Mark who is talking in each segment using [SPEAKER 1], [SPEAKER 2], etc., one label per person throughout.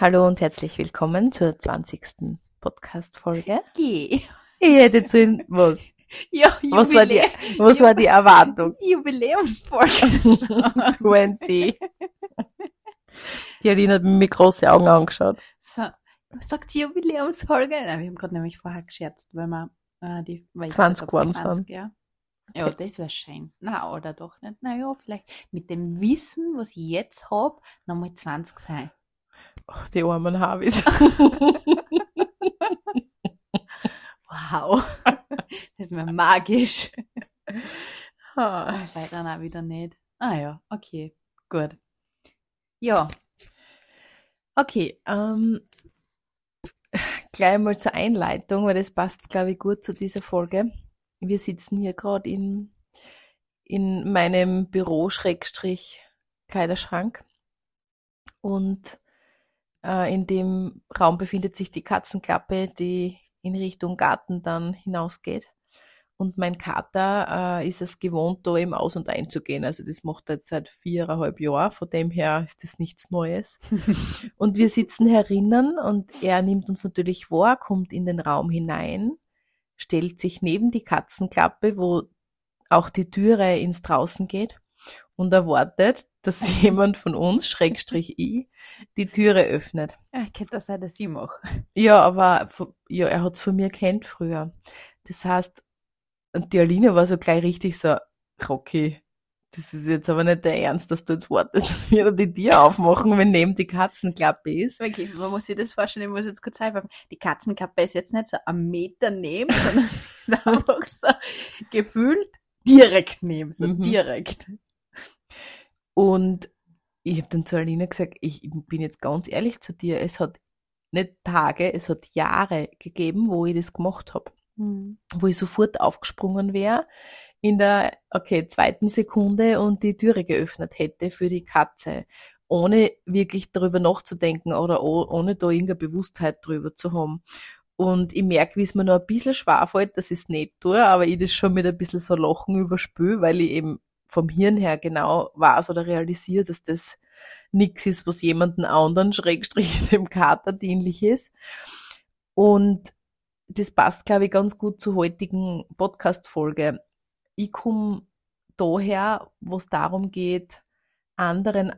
[SPEAKER 1] Hallo und herzlich willkommen zur 20. Podcast-Folge.
[SPEAKER 2] Geh.
[SPEAKER 1] Ich hätte zu Ihnen, was?
[SPEAKER 2] Ja,
[SPEAKER 1] Was war die,
[SPEAKER 2] Jubilä-
[SPEAKER 1] was war die Erwartung?
[SPEAKER 2] Jubiläumsfolge.
[SPEAKER 1] 20. Die Aline hat mir mit große Augen angeschaut.
[SPEAKER 2] so, was sagt die Jubiläumsfolge? Nein, wir haben gerade nämlich vorher gescherzt, weil wir äh, die weil ich
[SPEAKER 1] 20
[SPEAKER 2] gesagt habe,
[SPEAKER 1] geworden sind.
[SPEAKER 2] ja. Ja, das wäre schön. Na, oder doch nicht. Na ja, vielleicht mit dem Wissen, was ich jetzt habe, nochmal 20 sein.
[SPEAKER 1] Oh, die armen Harvis.
[SPEAKER 2] Wow. Das ist mir magisch.
[SPEAKER 1] Ah,
[SPEAKER 2] Weil dann auch wieder nicht. Ah ja, okay. Gut. Ja.
[SPEAKER 1] Okay, ähm, gleich mal zur Einleitung, weil das passt, glaube ich, gut zu dieser Folge. Wir sitzen hier gerade in, in meinem Büro-Kleiderschrank und äh, in dem Raum befindet sich die Katzenklappe, die in Richtung Garten dann hinausgeht. Und mein Kater äh, ist es gewohnt, da eben aus- und einzugehen. Also das macht er jetzt seit viereinhalb Jahren. Von dem her ist das nichts Neues. Und wir sitzen herinnen und er nimmt uns natürlich wahr, kommt in den Raum hinein, stellt sich neben die Katzenklappe, wo auch die Türe ins Draußen geht und erwartet, dass jemand von uns, Schrägstrich ich, die Türe öffnet.
[SPEAKER 2] Ja, könnte das sein, dass ich mache.
[SPEAKER 1] Ja, aber ja, er hat's von mir kennt früher. Das heißt, die Aline war so gleich richtig so, Rocky, das ist jetzt aber nicht der Ernst, dass du jetzt wartest, dass wir da die Tür aufmachen, wenn neben die Katzenklappe ist.
[SPEAKER 2] Wirklich, man muss sich das vorstellen, ich muss jetzt kurz sagen, die Katzenkappe ist jetzt nicht so am Meter neben, sondern sie ist einfach so gefühlt direkt neben, so
[SPEAKER 1] Mhm.
[SPEAKER 2] direkt.
[SPEAKER 1] Und ich habe dann zu Alina gesagt, ich bin jetzt ganz ehrlich zu dir, es hat nicht Tage, es hat Jahre gegeben, wo ich das gemacht habe. Wo ich sofort aufgesprungen wäre in der, okay, zweiten Sekunde und die Türe geöffnet hätte für die Katze, ohne wirklich darüber nachzudenken oder oh- ohne da irgendeine Bewusstheit drüber zu haben. Und ich merke, wie es mir noch ein bisschen schwer fällt, dass ich es nicht tue, aber ich das schon mit ein bisschen so Lachen überspüle, weil ich eben vom Hirn her genau weiß oder realisiere, dass das nichts ist, was jemanden anderen, Schrägstrich dem Kater dienlich ist. Und das passt, glaube ich, ganz gut zur heutigen Podcast-Folge. Ich komme daher, wo es darum geht, anderen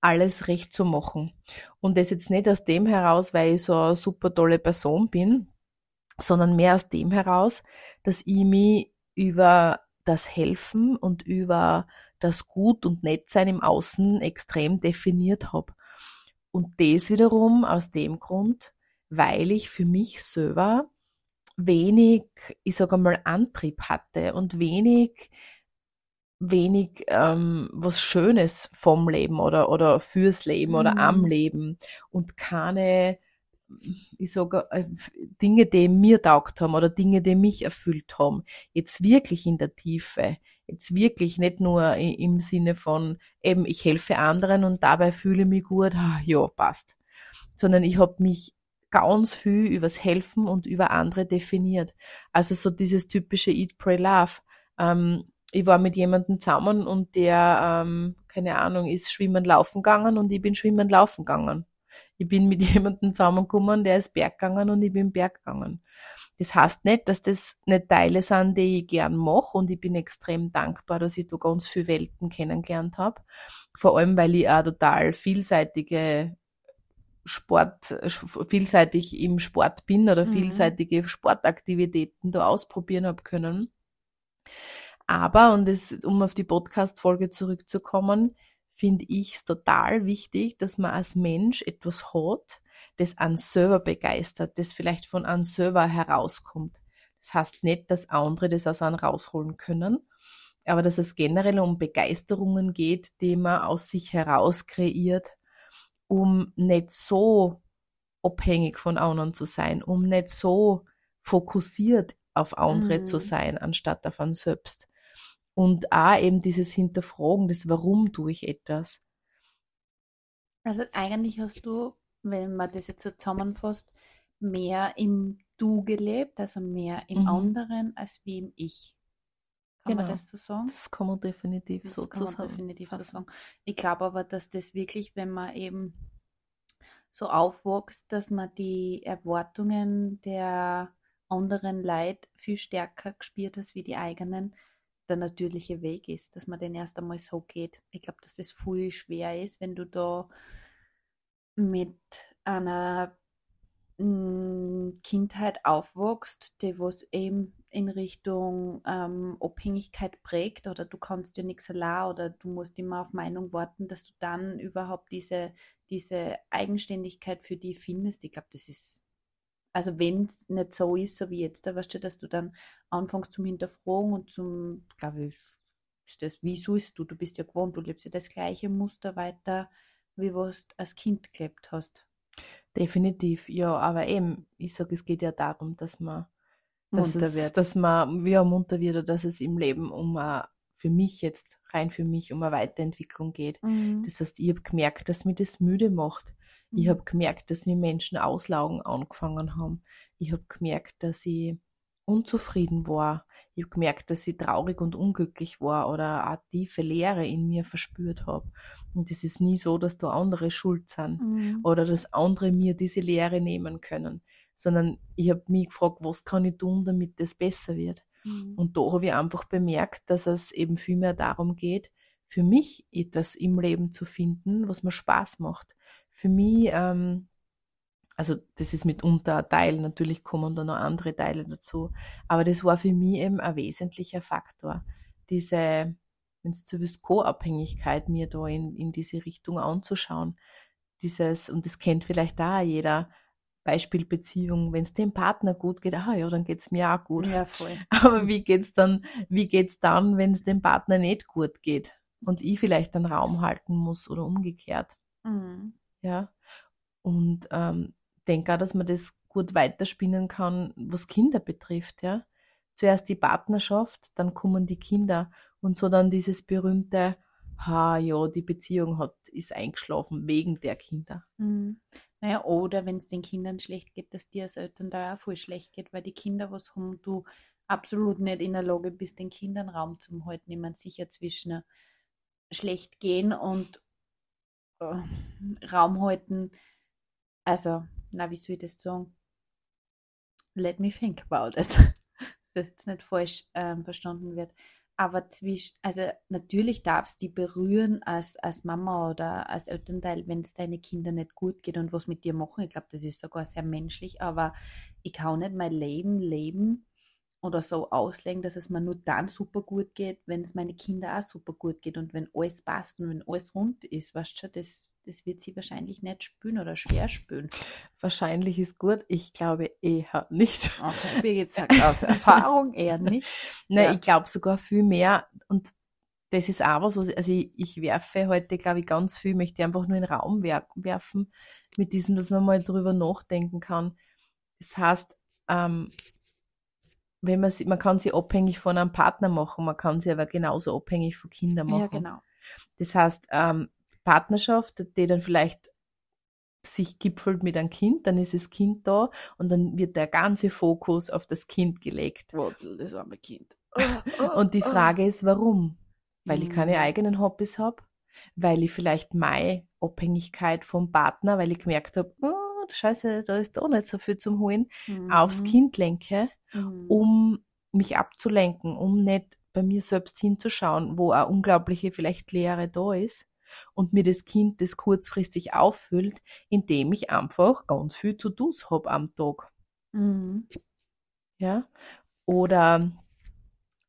[SPEAKER 1] alles recht zu machen. Und das jetzt nicht aus dem heraus, weil ich so eine super tolle Person bin, sondern mehr aus dem heraus, dass ich mich über das Helfen und über das Gut und Nettsein im Außen extrem definiert habe. Und das wiederum aus dem Grund, weil ich für mich selber wenig, ich sage mal, Antrieb hatte und wenig, wenig ähm, was Schönes vom Leben oder, oder fürs Leben oder
[SPEAKER 2] Mhm.
[SPEAKER 1] am Leben und keine, ich sage, äh, Dinge, die mir taugt haben oder Dinge, die mich erfüllt haben. Jetzt wirklich in der Tiefe. Jetzt wirklich nicht nur im Sinne von eben, ich helfe anderen und dabei fühle ich mich gut, ja, passt. Sondern ich habe mich ganz viel übers Helfen und über andere definiert. Also so dieses typische Eat, Pray, Love. Ähm, ich war mit jemandem zusammen und der, ähm, keine Ahnung, ist schwimmen, laufen gegangen und ich bin schwimmen, laufen gegangen. Ich bin mit jemandem zusammengekommen, der ist Berg gegangen und ich bin Berg gegangen. Das heißt nicht, dass das nicht Teile sind, die ich gern mache und ich bin extrem dankbar, dass ich da ganz viele Welten kennengelernt habe. Vor allem, weil ich auch total vielseitige Sport, vielseitig im Sport bin oder
[SPEAKER 2] Mhm.
[SPEAKER 1] vielseitige Sportaktivitäten da ausprobieren habe können. Aber, und das, um auf die Podcast-Folge zurückzukommen, finde ich es total wichtig, dass man als Mensch etwas hat, das einen selber begeistert, das vielleicht von einem selber herauskommt. Das heißt nicht, dass andere das aus einem rausholen können, aber dass es generell um Begeisterungen geht, die man aus sich heraus kreiert, um nicht so abhängig von anderen zu sein, um nicht so fokussiert auf andere
[SPEAKER 2] Mhm.
[SPEAKER 1] zu sein, anstatt auf einen selbst. Und auch eben dieses Hinterfragen, das Warum tue ich etwas.
[SPEAKER 2] Also eigentlich hast du, wenn man das jetzt so zusammenfasst, mehr im Du gelebt, also mehr im
[SPEAKER 1] Mhm.
[SPEAKER 2] anderen als wie im Ich. Kann man
[SPEAKER 1] Genau.
[SPEAKER 2] das so sagen?
[SPEAKER 1] Das kann man definitiv
[SPEAKER 2] Das
[SPEAKER 1] so
[SPEAKER 2] kann man definitiv so sagen. Ich glaube aber, dass das wirklich, wenn man eben so aufwächst, dass man die Erwartungen der anderen Leid viel stärker gespürt als wie die eigenen, der natürliche Weg ist, dass man den erst einmal so geht. Ich glaube, dass das viel schwer ist, wenn du da mit einer hm, Kindheit aufwächst, die was eben in Richtung ähm, Abhängigkeit prägt oder du kannst dir nichts allein oder du musst immer auf Meinung warten, dass du dann überhaupt diese, diese Eigenständigkeit für die findest. Ich glaube, das ist, also wenn es nicht so ist, so wie jetzt, da weißt du, dass du dann anfängst zum Hinterfragen und zum, glaube ich, ist das, wieso ist du? Du bist ja gewohnt, du lebst ja das gleiche Muster weiter, wie was du als Kind gelebt hast.
[SPEAKER 1] Definitiv, ja, aber eben, ich sage, es geht ja darum, dass man dass munter es, wird. Dass man ja, munter wird oder dass es im Leben um eine, für mich jetzt, rein für mich, um eine Weiterentwicklung geht. Mhm. Das heißt, ich habe gemerkt, dass mir das müde macht. Ich habe gemerkt, dass mir Menschen auslaugen angefangen haben. Ich habe gemerkt, dass ich unzufrieden war. Ich habe gemerkt, dass ich traurig und unglücklich war oder eine tiefe Leere in mir verspürt habe. Und es ist nie so, dass da andere schuld sind mhm. oder dass andere mir diese Leere nehmen können, sondern ich habe mich gefragt, was kann ich tun, damit das besser wird. Mhm. Und da habe ich einfach bemerkt, dass es eben viel mehr darum geht, für mich etwas im Leben zu finden, was mir Spaß macht. Für mich ähm, also das ist mitunter ein Teil, natürlich kommen da noch andere Teile dazu, aber das war für mich eben ein wesentlicher Faktor, diese, wenn es zu willst, Co-Abhängigkeit mir da in, in diese Richtung anzuschauen. Dieses, und das kennt vielleicht da jeder, Beispielbeziehung, wenn es dem Partner gut geht, ah ja, dann geht es mir auch gut.
[SPEAKER 2] Ja, voll.
[SPEAKER 1] Aber wie geht's dann, wie geht's dann, wenn es dem Partner nicht gut geht und ich vielleicht einen Raum halten muss oder umgekehrt? Mhm. Ja. Und ähm, denke auch, dass man das gut weiterspinnen kann, was Kinder betrifft, ja. Zuerst die Partnerschaft, dann kommen die Kinder und so dann dieses berühmte, ha, ja, die Beziehung hat, ist eingeschlafen wegen der Kinder.
[SPEAKER 2] Mhm. Naja, oder wenn es den Kindern schlecht geht, dass dir als Eltern da auch voll schlecht geht, weil die Kinder was haben, du absolut nicht in der Lage bist, den Kindern Raum zu halten. Ich meine, sicher zwischen schlecht gehen und äh, Raum halten. Also, na, wie soll ich das sagen? Let me think about it. dass das jetzt nicht falsch ähm, verstanden wird. Aber zwischen, also natürlich darfst du die berühren als, als Mama oder als Elternteil, wenn es deine Kinder nicht gut geht und was mit dir machen. Ich glaube, das ist sogar sehr menschlich, aber ich kann nicht mein Leben leben oder so auslegen, dass es mir nur dann super gut geht, wenn es meine Kinder auch super gut geht und wenn alles passt und wenn alles rund ist. Weißt du, das, das wird sie wahrscheinlich nicht spüren oder schwer spüren.
[SPEAKER 1] Wahrscheinlich ist gut. Ich glaube eher nicht.
[SPEAKER 2] Okay, wie gesagt, aus Erfahrung eher nicht.
[SPEAKER 1] Nein, ja. ich glaube sogar viel mehr. Und das ist auch was, also ich, ich werfe heute, glaube ich, ganz viel, möchte einfach nur in den Raum wer werfen, mit diesem, dass man mal drüber nachdenken kann. Das heißt, ähm, wenn man sie, man kann sie abhängig von einem Partner machen, man kann sie aber genauso abhängig von Kindern machen. Ja,
[SPEAKER 2] genau.
[SPEAKER 1] Das heißt, ähm, Partnerschaft, die dann vielleicht sich gipfelt mit einem Kind, dann ist das Kind da und dann wird der ganze Fokus auf das Kind gelegt.
[SPEAKER 2] Wottel, das arme Kind.
[SPEAKER 1] und die Frage ist, warum? Weil ich keine mhm. eigenen Hobbys habe, weil ich vielleicht meine Abhängigkeit vom Partner, weil ich gemerkt habe, oh, scheiße, da ist doch nicht so viel zum Holen, mhm. aufs Kind lenke, mhm. um mich abzulenken, um nicht bei mir selbst hinzuschauen, wo eine unglaubliche vielleicht Leere da ist und mir das Kind das kurzfristig auffüllt, indem ich einfach ganz viel To-Dos habe am Tag. Mhm. Ja, oder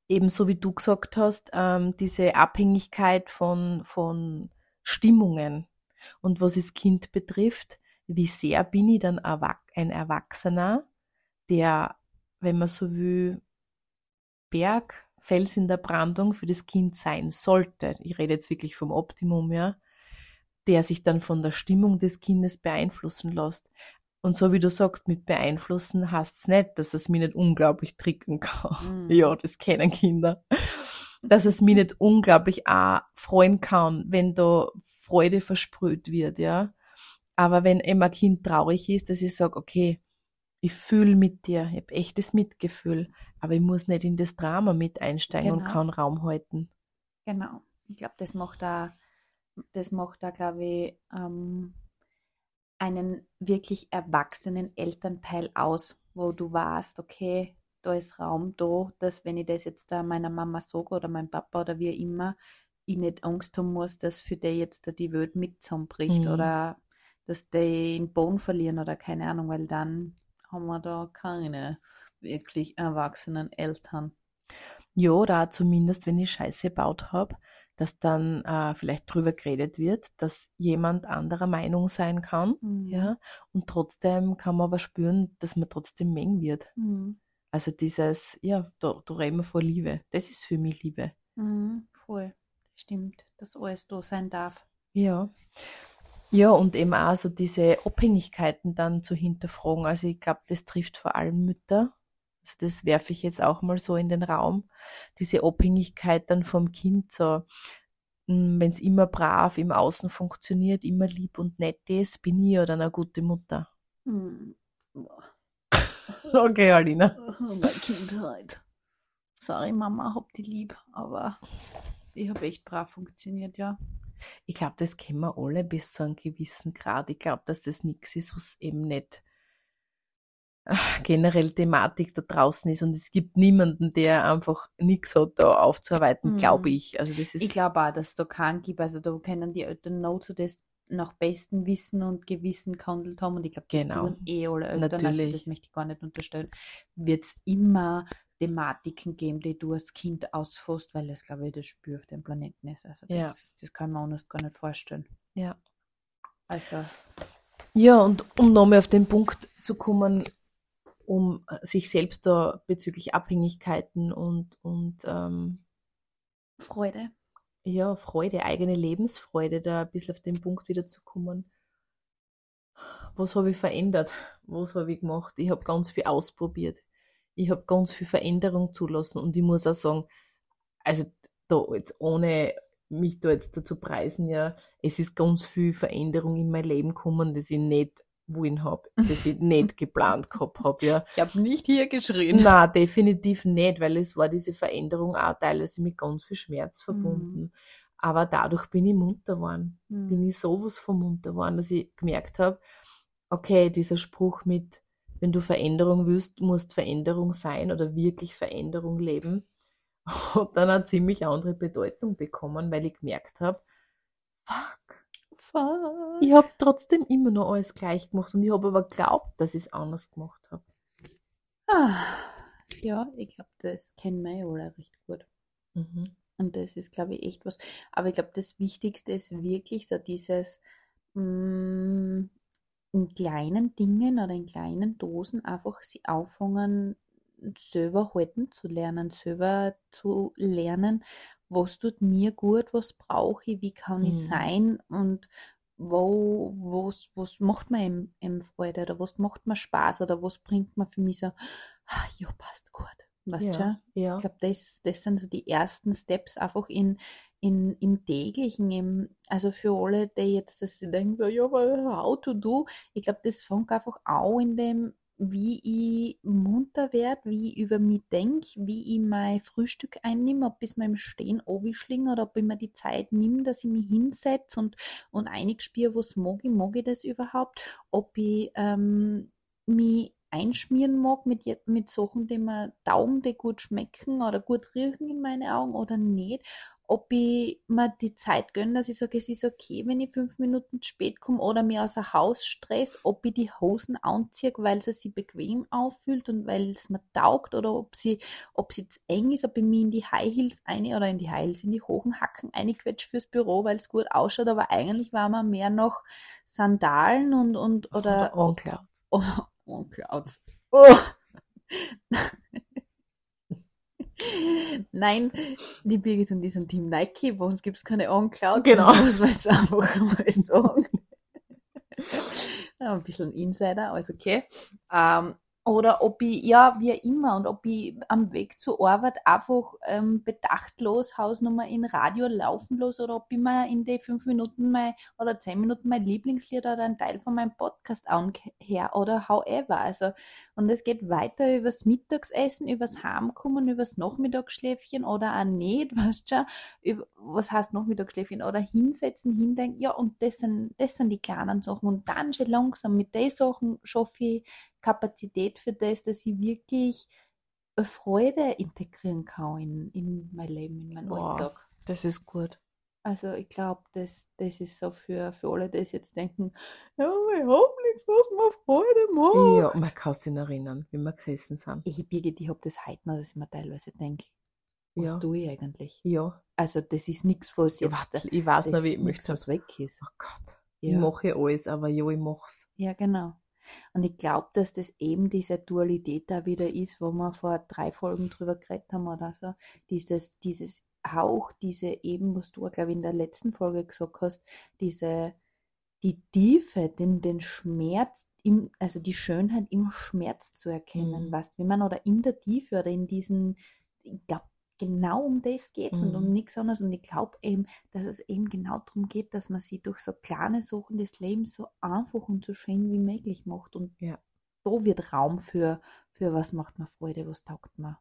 [SPEAKER 1] ebenso wie du gesagt hast, ähm, diese Abhängigkeit von, von Stimmungen und was das Kind betrifft, wie sehr bin ich dann ein Erwachsener, der, wenn man so will, Berg Fels in der Brandung für das Kind sein sollte, ich rede jetzt wirklich vom Optimum, ja, der sich dann von der Stimmung des Kindes beeinflussen lässt. Und so wie du sagst, mit beeinflussen heißt es nicht, dass es mich nicht unglaublich tricken kann. Mhm. Ja, das kennen Kinder. Dass es mich nicht unglaublich auch freuen kann, wenn da Freude versprüht wird, ja. Aber wenn immer ein Kind traurig ist, dass ich sage, okay, ich fühle mit dir, ich habe echtes Mitgefühl, aber ich muss nicht in das Drama mit einsteigen genau. und kann Raum halten.
[SPEAKER 2] Genau. Ich glaube, das macht da, das macht da, glaube ich, ähm, einen wirklich erwachsenen Elternteil aus, wo du warst, okay, da ist Raum da, dass wenn ich das jetzt da meiner Mama sage oder meinem Papa oder wie immer, ich nicht Angst haben muss, dass für die jetzt da die Welt mit zusammenbricht mhm. oder dass die den Boden verlieren oder keine Ahnung, weil dann haben wir da keine wirklich erwachsenen Eltern.
[SPEAKER 1] Ja, oder zumindest, wenn ich Scheiße gebaut habe, dass dann äh, vielleicht drüber geredet wird, dass jemand anderer Meinung sein kann, mhm. ja, und trotzdem kann man aber spüren, dass man trotzdem mengen wird. Mhm. Also dieses, ja, da, da reden wir von Liebe. Das ist für mich Liebe.
[SPEAKER 2] Mhm, voll. Stimmt, dass alles da sein darf.
[SPEAKER 1] Ja. Ja, und eben auch so diese Abhängigkeiten dann zu hinterfragen. Also ich glaube, das trifft vor allem Mütter. Also das werfe ich jetzt auch mal so in den Raum. Diese Abhängigkeit dann vom Kind, so hm, wenn es immer brav im Außen funktioniert, immer lieb und nett ist, bin ich oder eine gute Mutter. Hm. Okay, Alina.
[SPEAKER 2] Oh, meine Kindheit. Sorry, Mama, hab die lieb, aber ich habe echt brav funktioniert, ja.
[SPEAKER 1] Ich glaube, das kennen wir alle bis zu einem gewissen Grad. Ich glaube, dass das nichts ist, was eben nicht äh, generell Thematik da draußen ist und es gibt niemanden, der einfach nichts hat, da aufzuarbeiten, mhm. glaube ich. Also das ist
[SPEAKER 2] ich glaube auch, dass es da keinen gibt. Also da können die Eltern noch zu das nach bestem Wissen und Gewissen gehandelt haben. Und ich glaube, das genau. tun eh alle Eltern, also Natürlich. also das möchte ich gar nicht unterstellen, wird es immer Thematiken geben, die du als Kind ausfasst, weil das, glaube ich, das Spür auf dem Planeten ist. Also das, ja. das kann man uns gar nicht vorstellen.
[SPEAKER 1] Ja.
[SPEAKER 2] Also.
[SPEAKER 1] Ja, und um nochmal auf den Punkt zu kommen, um sich selbst da bezüglich Abhängigkeiten und, und ähm,
[SPEAKER 2] Freude
[SPEAKER 1] ja, Freude, eigene Lebensfreude, da ein bisschen auf den Punkt wieder zu kommen. Was habe ich verändert? Was habe ich gemacht? Ich habe ganz viel ausprobiert. Ich habe ganz viel Veränderung zulassen und ich muss auch sagen, also da jetzt ohne mich da jetzt dazu preisen, ja, es ist ganz viel Veränderung in mein Leben gekommen, das ich nicht wollen habe, das ich nicht geplant gehabt habe. Ja.
[SPEAKER 2] Ich habe nicht hier geschrien.
[SPEAKER 1] Nein, definitiv nicht, weil es war diese Veränderung auch teilweise mit ganz viel Schmerz verbunden. Mhm. Aber dadurch bin ich munter geworden. Mhm. Bin ich sowas von munter geworden, dass ich gemerkt habe, okay, dieser Spruch mit, wenn du Veränderung willst, musst Veränderung sein oder wirklich Veränderung leben, hat dann eine ziemlich andere Bedeutung bekommen, weil ich gemerkt habe, fuck, Fuck. Ich habe trotzdem immer noch alles gleich gemacht und ich habe aber geglaubt, dass ich es anders gemacht habe.
[SPEAKER 2] Ah, ja, ich glaube, das kennen wir ja alle recht gut. Mhm. Und das ist, glaube ich, echt was. Aber ich glaube, das Wichtigste ist wirklich so dieses mh, mm, in kleinen Dingen oder in kleinen Dosen einfach sie auffangen, selber halten zu lernen, selber zu lernen, was tut mir gut, was brauche ich, wie kann mhm. ich sein und wo, was, was macht mir im, im Freude oder was macht mir Spaß oder was bringt mir für mich so, ah, ja, passt gut. Weißt
[SPEAKER 1] ja,
[SPEAKER 2] schon?
[SPEAKER 1] Ja.
[SPEAKER 2] Ich glaube, das, das sind so die ersten Steps einfach in, in, im täglichen, im, also für alle, die jetzt dass sie denken, so, ja, how to do, ich glaube, das fängt einfach auch in dem wie ich munter werde, wie ich über mich denke, wie ich mein Frühstück einnehme, ob ich es mir im Stehen anwischlinge oder ob ich mir die Zeit nehme, dass ich mich hinsetze und, und einig spüre, was mag ich, mag ich das überhaupt, ob ich ähm, mich einschmieren mag mit, mit Sachen, die mir taugen, die gut schmecken oder gut riechen in meine Augen oder nicht ob ich mir die Zeit gönne, dass ich sage, es ist okay, wenn ich fünf Minuten spät komme oder mir außer Haus stress, ob ich die Hosen anziehe, weil sie sich bequem auffühlt und weil es mir taugt oder ob sie, ob sie zu eng ist, ob ich mich in die High Heels eine oder in die High Heels, in die hohen Hacken einquetsche fürs Büro, weil es gut ausschaut, aber eigentlich war man mehr noch Sandalen und, und oder,
[SPEAKER 1] oder Onclouds.
[SPEAKER 2] Oder Onclouds. Oh. Nein, die Birgit und die sind Team Nike, bei uns gibt es keine On-Cloud.
[SPEAKER 1] Genau.
[SPEAKER 2] Das muss man jetzt einfach mal sagen. ein bisschen Insider, alles okay. Ähm, oder ob ich, ja, wie immer, und ob ich am Weg zur Arbeit einfach ähm, bedachtlos Hausnummer in Radio laufen los oder ob ich mir in die fünf Minuten mein, oder zehn Minuten mein Lieblingslied oder einen Teil von meinem Podcast anher oder however. Also, und es geht weiter übers Mittagsessen, übers Heimkommen, übers Nachmittagsschläfchen oder auch nicht, weißt du schon, was heißt Nachmittagsschläfchen oder hinsetzen, hindenken, ja, und das sind, das sind die kleinen Sachen. Und dann schon langsam mit den Sachen schaffe ich Kapazität für das, dass ich wirklich Freude integrieren kann in, in mein Leben, in meinen wow, Alltag.
[SPEAKER 1] Das ist gut.
[SPEAKER 2] Also ich glaube, das, das ist so für, für alle, die jetzt denken, ja, ich habe nichts, was mir Freude macht.
[SPEAKER 1] Ja, man kann sich erinnern, wie wir gesessen sind.
[SPEAKER 2] Ich, Birgit, ich habe das heute noch, dass ich mir teilweise denke, was
[SPEAKER 1] ja.
[SPEAKER 2] tue ich eigentlich?
[SPEAKER 1] Ja.
[SPEAKER 2] Also das ist nichts, was jetzt...
[SPEAKER 1] Warte, ich weiß noch, wie ich
[SPEAKER 2] möchte. was weg ist.
[SPEAKER 1] Oh Gott. Ja. Ich mache alles, aber ja, ich mache es.
[SPEAKER 2] Ja, genau. Und ich glaube, dass das eben diese Dualität da wieder ist, wo wir vor drei Folgen drüber geredet haben oder so. Dieses, dieses auch, diese eben, was du, glaube ich, in der letzten Folge gesagt hast, diese, die Tiefe, den, den Schmerz, im, also die Schönheit im Schmerz zu erkennen, mhm. was, wie man, oder in der Tiefe oder in diesen, ich glaube, genau um das geht es mhm. und um mhm. nichts anderes. Und ich glaube eben, dass es eben genau darum geht, dass man sich durch so kleine Sachen des Lebens so einfach und so schön wie möglich macht. Und
[SPEAKER 1] ja.
[SPEAKER 2] da wird Raum für, für was macht mir Freude, was taugt mir.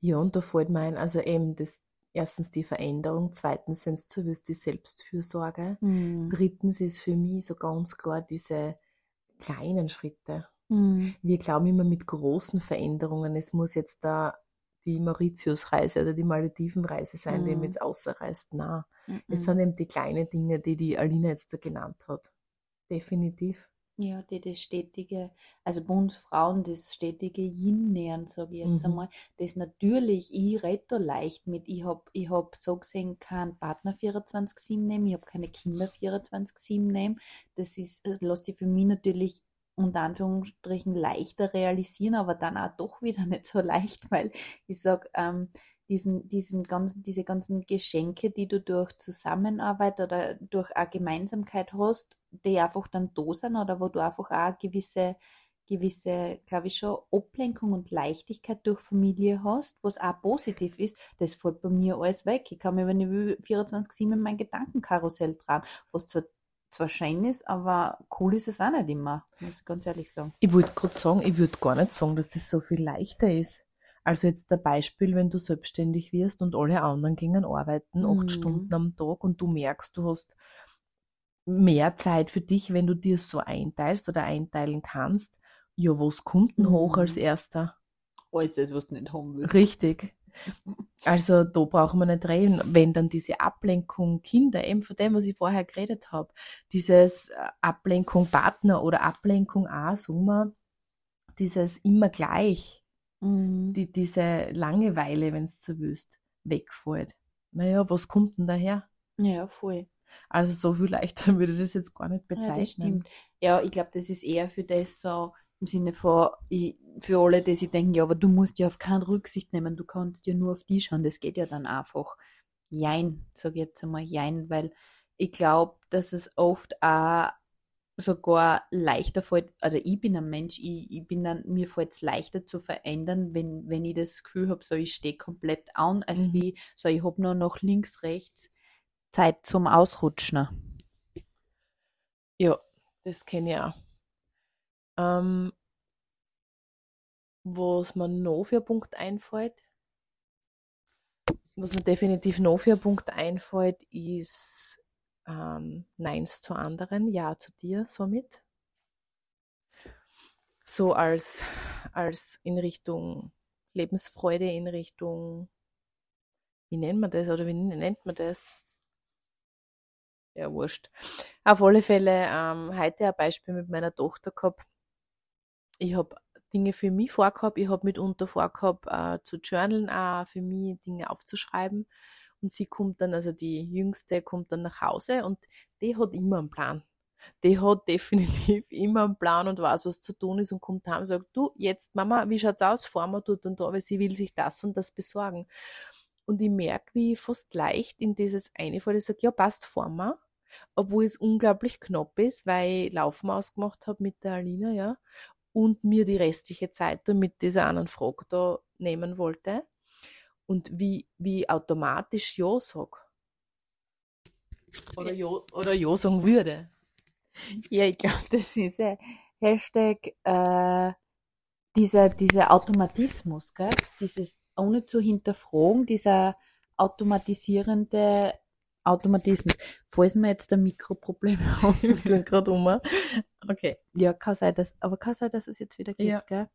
[SPEAKER 1] Ja, und da fällt mir ein, also eben das, erstens die Veränderung, zweitens sind es zuerst die Selbstfürsorge, mhm. drittens ist für mich so ganz klar diese kleinen Schritte. Mhm. Wir glauben immer mit großen Veränderungen, es muss jetzt da die Mauritius-Reise oder die Malediven-Reise sein, mhm. die jetzt außerreist. Na, mhm. es sind eben die kleinen Dinge, die die Alina jetzt da genannt hat. Definitiv.
[SPEAKER 2] Ja, die das stetige, also bei uns Frauen das stetige Yin-Nähern, sage ich jetzt mhm. einmal, das natürlich, ich rede da leicht mit, ich habe ich hab so gesehen keinen Partner 24-7 nehmen, ich habe keine Kinder 24-7 nehmen, das ist, das lasse ich für mich natürlich unter Anführungsstrichen leichter realisieren, aber dann auch doch wieder nicht so leicht, weil ich sage, ähm, diesen, diesen ganzen, diese ganzen Geschenke, die du durch Zusammenarbeit oder durch eine Gemeinsamkeit hast, die einfach dann da sind oder wo du einfach auch gewisse, gewisse, glaube ich schon, Ablenkung und Leichtigkeit durch Familie hast, was auch positiv ist, das fällt bei mir alles weg. Ich kann mir, wenn ich 24-7 in mein Gedankenkarussell dran, was zwar zwar schön ist, aber cool ist es auch nicht immer, muss ich ganz ehrlich sagen.
[SPEAKER 1] Ich wollte gerade sagen, ich würde gar nicht sagen, dass das so viel leichter ist. Also jetzt der Beispiel, wenn du selbstständig wirst und alle anderen gingen arbeiten, mhm. acht Stunden am Tag und du merkst, du hast mehr Zeit für dich, wenn du dir so einteilst oder einteilen kannst. Ja, was kommt denn mhm. hoch als erster?
[SPEAKER 2] Alles das, was du nicht haben willst.
[SPEAKER 1] Richtig. Also da brauchen wir nicht reden, wenn dann diese Ablenkung Kinder, eben von dem, was ich vorher geredet habe, dieses äh, Ablenkung Partner oder Ablenkung auch, sagen wir, dieses immer gleich, mhm. die, diese Langeweile, wenn es so willst, wegfällt. Naja, was kommt denn daher?
[SPEAKER 2] Ja, voll.
[SPEAKER 1] Also so viel leichter würde ich das jetzt gar nicht bezeichnen. Ja, das stimmt.
[SPEAKER 2] Ja, ich glaube, das ist eher für das so, im Sinne von, ich, für alle, die sich denken, ja, aber du musst ja auf keine Rücksicht nehmen, du kannst ja nur auf die schauen, das geht ja dann einfach. Jein, sage ich jetzt einmal jein, weil ich glaube, dass es oft auch sogar leichter fällt, also ich bin ein Mensch, ich, ich bin dann, mir fällt es leichter zu verändern, wenn, wenn ich das Gefühl habe, so ich stehe komplett an, als mhm. wie, so ich habe nur noch links, rechts Zeit zum Ausrutschen.
[SPEAKER 1] Ja, das kenne ich auch. Ähm, was mir noch für Punkt einfällt, was mir definitiv noch für Punkt einfällt, ist ähm, Neins zu anderen, Ja zu dir somit. So als, als in Richtung Lebensfreude, in Richtung, wie nennt man das oder wie nennt man das? Ja, wurscht. Auf alle Fälle ähm, heute ein Beispiel mit meiner Tochter gehabt ich habe Dinge für mich vorgehabt, ich habe mitunter vorgehabt, äh, zu journalen, auch für mich Dinge aufzuschreiben. Und sie kommt dann, also die Jüngste kommt dann nach Hause und die hat immer einen Plan. Die hat definitiv immer einen Plan und weiß, was zu tun ist und kommt heim und sagt, du, jetzt Mama, wie schaut's aus? Fahren wir dort und da, weil sie will sich das und das besorgen. Und ich merke, wie ich fast leicht in dieses eine Fall, ich sage, ja, passt, fahren wir. Obwohl es unglaublich knapp ist, weil ich Laufen ausgemacht habe mit der Alina, ja. Und mir die restliche Zeit mit dieser anderen Frage da nehmen wollte und wie, wie automatisch Ja sag. Oder Ja, oder ja sagen würde.
[SPEAKER 2] Ja, ich glaube, das ist ein Hashtag äh, dieser, dieser Automatismus, gell? dieses ohne zu hinterfragen, dieser automatisierende Automatismus. Falls wir jetzt ein Mikroproblem haben, wir tun gerade um. Okay. Ja, kann sein, dass, aber kann sein, dass es jetzt wieder geht, ja. gell?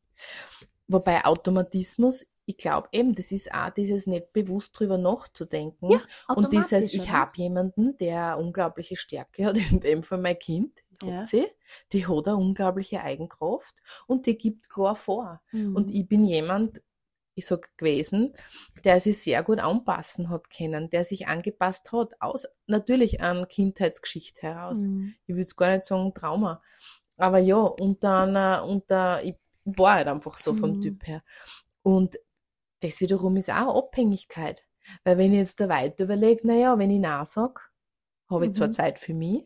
[SPEAKER 1] Wobei Automatismus, ich glaube eben, das ist auch dieses nicht bewusst drüber nachzudenken. Ja, und dieses, ich habe jemanden, der unglaubliche Stärke hat, in dem Fall mein Kind, ja. sie, die hat eine unglaubliche Eigenkraft und die gibt klar vor. Mhm. Und ich bin jemand, ich sag gewesen, der sich sehr gut anpassen hat können, der sich angepasst hat, aus natürlich an Kindheitsgeschichte heraus. Mhm. Ich würde gar nicht sagen Trauma. Aber ja, unter einer, unter, ich war halt einfach so vom mhm. Typ her. Und das wiederum ist auch Abhängigkeit. Weil wenn ich jetzt da weiter überlege, naja, wenn ich Nein sage, habe ich mhm. zwar Zeit für mich,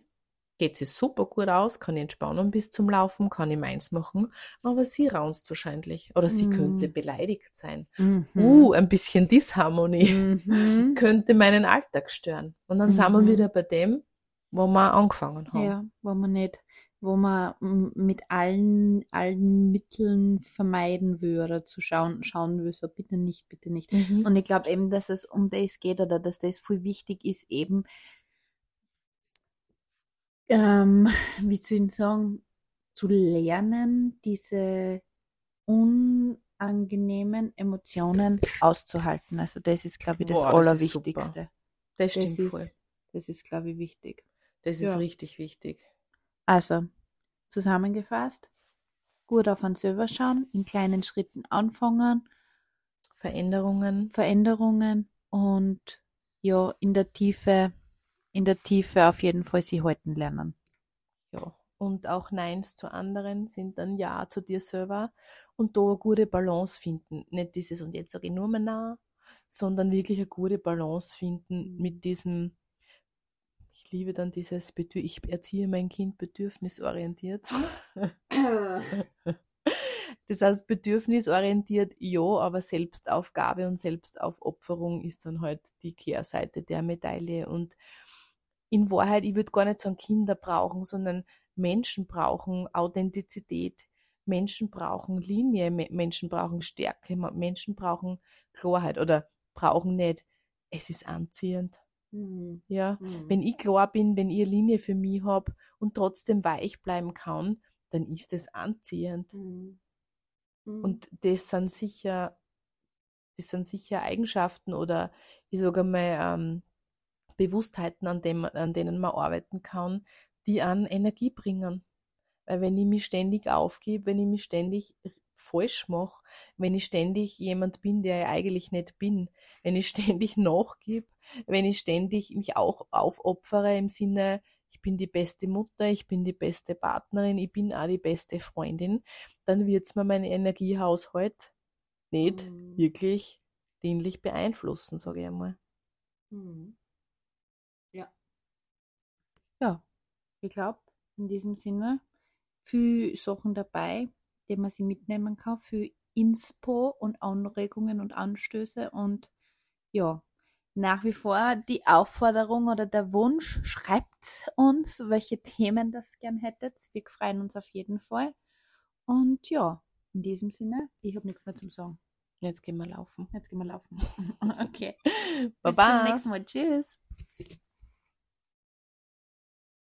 [SPEAKER 1] geht sich super gut aus, kann ich entspannen bis zum Laufen, kann ich meins machen, aber sie raunst wahrscheinlich oder sie mhm. könnte beleidigt sein. Mhm. Uh, ein bisschen Disharmonie mhm. könnte meinen Alltag stören. Und dann sind wir mhm. wieder bei dem, wo wir angefangen haben.
[SPEAKER 2] Ja, wo man nicht, wo man mit allen, allen Mitteln vermeiden würde, zu schauen, schauen will, so bitte nicht, bitte nicht. Mhm. Und ich glaube eben, dass es um das geht oder dass das viel wichtig ist, eben ähm, wie soll ich sagen, zu lernen, diese unangenehmen Emotionen auszuhalten. Also das ist, glaube ich, das Boah, Allerwichtigste.
[SPEAKER 1] Das, das stimmt
[SPEAKER 2] das
[SPEAKER 1] voll.
[SPEAKER 2] Ist, das ist, glaube ich, wichtig.
[SPEAKER 1] Das ja. ist richtig wichtig.
[SPEAKER 2] Also, zusammengefasst, gut auf uns selber schauen, in kleinen Schritten anfangen.
[SPEAKER 1] Veränderungen.
[SPEAKER 2] Veränderungen und ja, in der Tiefe in der Tiefe auf jeden Fall sie halten lernen.
[SPEAKER 1] Ja, und auch Neins zu anderen sind dann Ja zu dir selber und da eine gute Balance finden. Nicht dieses und jetzt sage ich nur mehr nah, sondern wirklich eine gute Balance finden mhm. mit diesem, ich liebe dann dieses, ich erziehe mein Kind bedürfnisorientiert. Das heißt, bedürfnisorientiert ja, aber Selbstaufgabe und Selbstaufopferung ist dann halt die Kehrseite der Medaille. Und in Wahrheit, ich würde gar nicht sagen Kinder brauchen, sondern Menschen brauchen Authentizität, Menschen brauchen Linie, Menschen brauchen Stärke, Menschen brauchen Klarheit oder brauchen nicht. Es ist anziehend. Mhm. Ja, mhm. wenn ich klar bin, wenn ich eine Linie für mich habe und trotzdem weich bleiben kann, dann ist es anziehend. Mhm. Und das sind sicher, das sind sicher Eigenschaften oder ich sage mal ähm, Bewusstheiten, an, dem, an denen man arbeiten kann, die an Energie bringen. Weil wenn ich mich ständig aufgebe, wenn ich mich ständig falsch mache, wenn ich ständig jemand bin, der ich eigentlich nicht bin, wenn ich ständig nachgib, wenn ich ständig mich auch aufopfere im Sinne, ich bin die beste Mutter, ich bin die beste Partnerin, ich bin auch die beste Freundin, dann wird es mir meinen Energiehaushalt nicht mhm. wirklich dienlich beeinflussen, sage ich einmal. Mhm.
[SPEAKER 2] Ja, ich glaube, in diesem Sinne, viel Sachen dabei, die man sich mitnehmen kann, für Inspo und Anregungen und Anstöße und ja, nach wie vor die Aufforderung oder der Wunsch, schreibt uns, welche Themen das gern hättet. Wir freuen uns auf jeden Fall. Und ja, in diesem Sinne, ich habe nichts mehr zum Sagen.
[SPEAKER 1] Jetzt gehen wir laufen.
[SPEAKER 2] Jetzt gehen wir laufen.
[SPEAKER 1] okay.
[SPEAKER 2] Baba. Bis zum nächsten Mal. Tschüss.